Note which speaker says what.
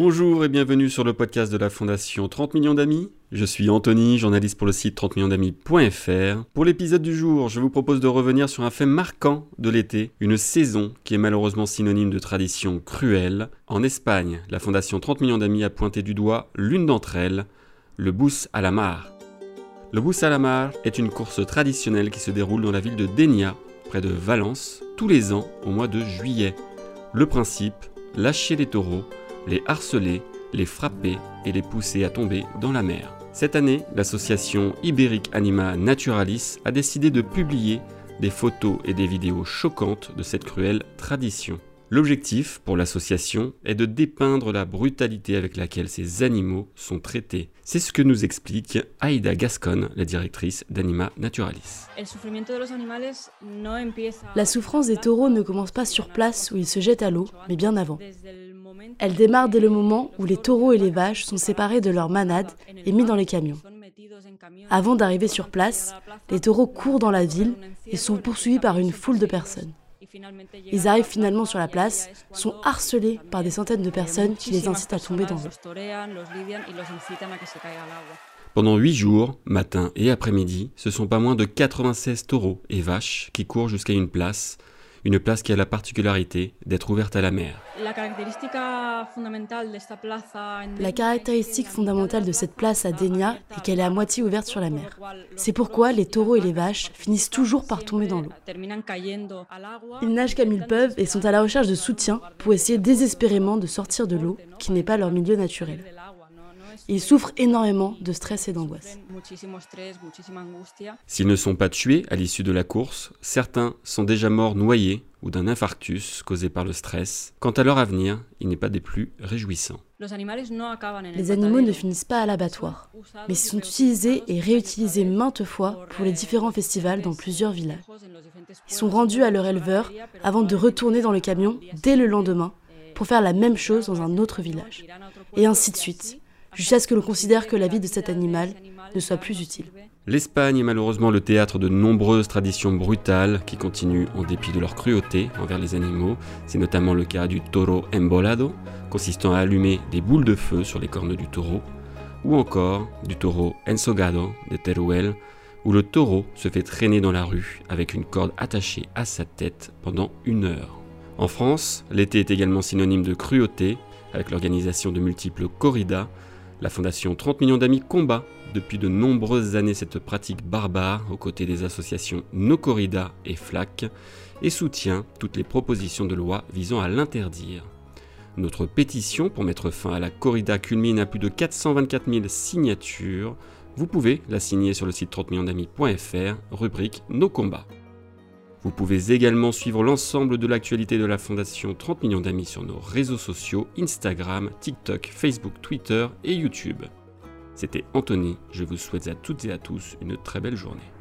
Speaker 1: Bonjour et bienvenue sur le podcast de la Fondation 30 millions d'amis. Je suis Anthony, journaliste pour le site 30 millions d'amis.fr. Pour l'épisode du jour, je vous propose de revenir sur un fait marquant de l'été, une saison qui est malheureusement synonyme de tradition cruelle. En Espagne, la Fondation 30 millions d'amis a pointé du doigt l'une d'entre elles, le Bus à la Mar. Le Bus à la Mar est une course traditionnelle qui se déroule dans la ville de Dénia, près de Valence, tous les ans au mois de juillet. Le principe, lâcher les taureaux les harceler, les frapper et les pousser à tomber dans la mer. Cette année, l'association Ibérique Anima Naturalis a décidé de publier des photos et des vidéos choquantes de cette cruelle tradition. L'objectif pour l'association est de dépeindre la brutalité avec laquelle ces animaux sont traités. C'est ce que nous explique Aïda Gascon, la directrice d'Anima Naturalis.
Speaker 2: La souffrance des taureaux ne commence pas sur place où ils se jettent à l'eau, mais bien avant. Elle démarre dès le moment où les taureaux et les vaches sont séparés de leur manade et mis dans les camions. Avant d'arriver sur place, les taureaux courent dans la ville et sont poursuivis par une foule de personnes. Ils arrivent finalement sur la place, sont harcelés par des centaines de personnes qui les incitent à tomber dans l'eau.
Speaker 1: Pendant huit jours, matin et après-midi, ce sont pas moins de 96 taureaux et vaches qui courent jusqu'à une place une place qui a la particularité d'être ouverte à la mer.
Speaker 2: La caractéristique fondamentale de cette place à Denia est qu'elle est à moitié ouverte sur la mer. C'est pourquoi les taureaux et les vaches finissent toujours par tomber dans l'eau. Ils nagent comme ils peuvent et sont à la recherche de soutien pour essayer désespérément de sortir de l'eau, qui n'est pas leur milieu naturel. Ils souffrent énormément de stress et d'angoisse.
Speaker 1: S'ils ne sont pas tués à l'issue de la course, certains sont déjà morts noyés ou d'un infarctus causé par le stress. Quant à leur avenir, il n'est pas des plus réjouissants.
Speaker 2: Les animaux ne finissent pas à l'abattoir, mais ils sont utilisés et réutilisés maintes fois pour les différents festivals dans plusieurs villages. Ils sont rendus à leur éleveur avant de retourner dans le camion dès le lendemain pour faire la même chose dans un autre village. Et ainsi de suite, jusqu'à ce que l'on considère que la vie de cet animal ne soit plus utile.
Speaker 1: L'Espagne est malheureusement le théâtre de nombreuses traditions brutales qui continuent en dépit de leur cruauté envers les animaux. C'est notamment le cas du toro embolado, consistant à allumer des boules de feu sur les cornes du taureau, ou encore du taureau ensogado de Teruel, où le taureau se fait traîner dans la rue avec une corde attachée à sa tête pendant une heure. En France, l'été est également synonyme de cruauté, avec l'organisation de multiples corridas la Fondation 30 millions d'amis combat depuis de nombreuses années cette pratique barbare aux côtés des associations No Corrida et FLAC et soutient toutes les propositions de loi visant à l'interdire. Notre pétition pour mettre fin à la corrida culmine à plus de 424 000 signatures. Vous pouvez la signer sur le site 30 millions d'amis.fr, rubrique Nos combats. Vous pouvez également suivre l'ensemble de l'actualité de la Fondation 30 millions d'amis sur nos réseaux sociaux Instagram, TikTok, Facebook, Twitter et YouTube. C'était Anthony, je vous souhaite à toutes et à tous une très belle journée.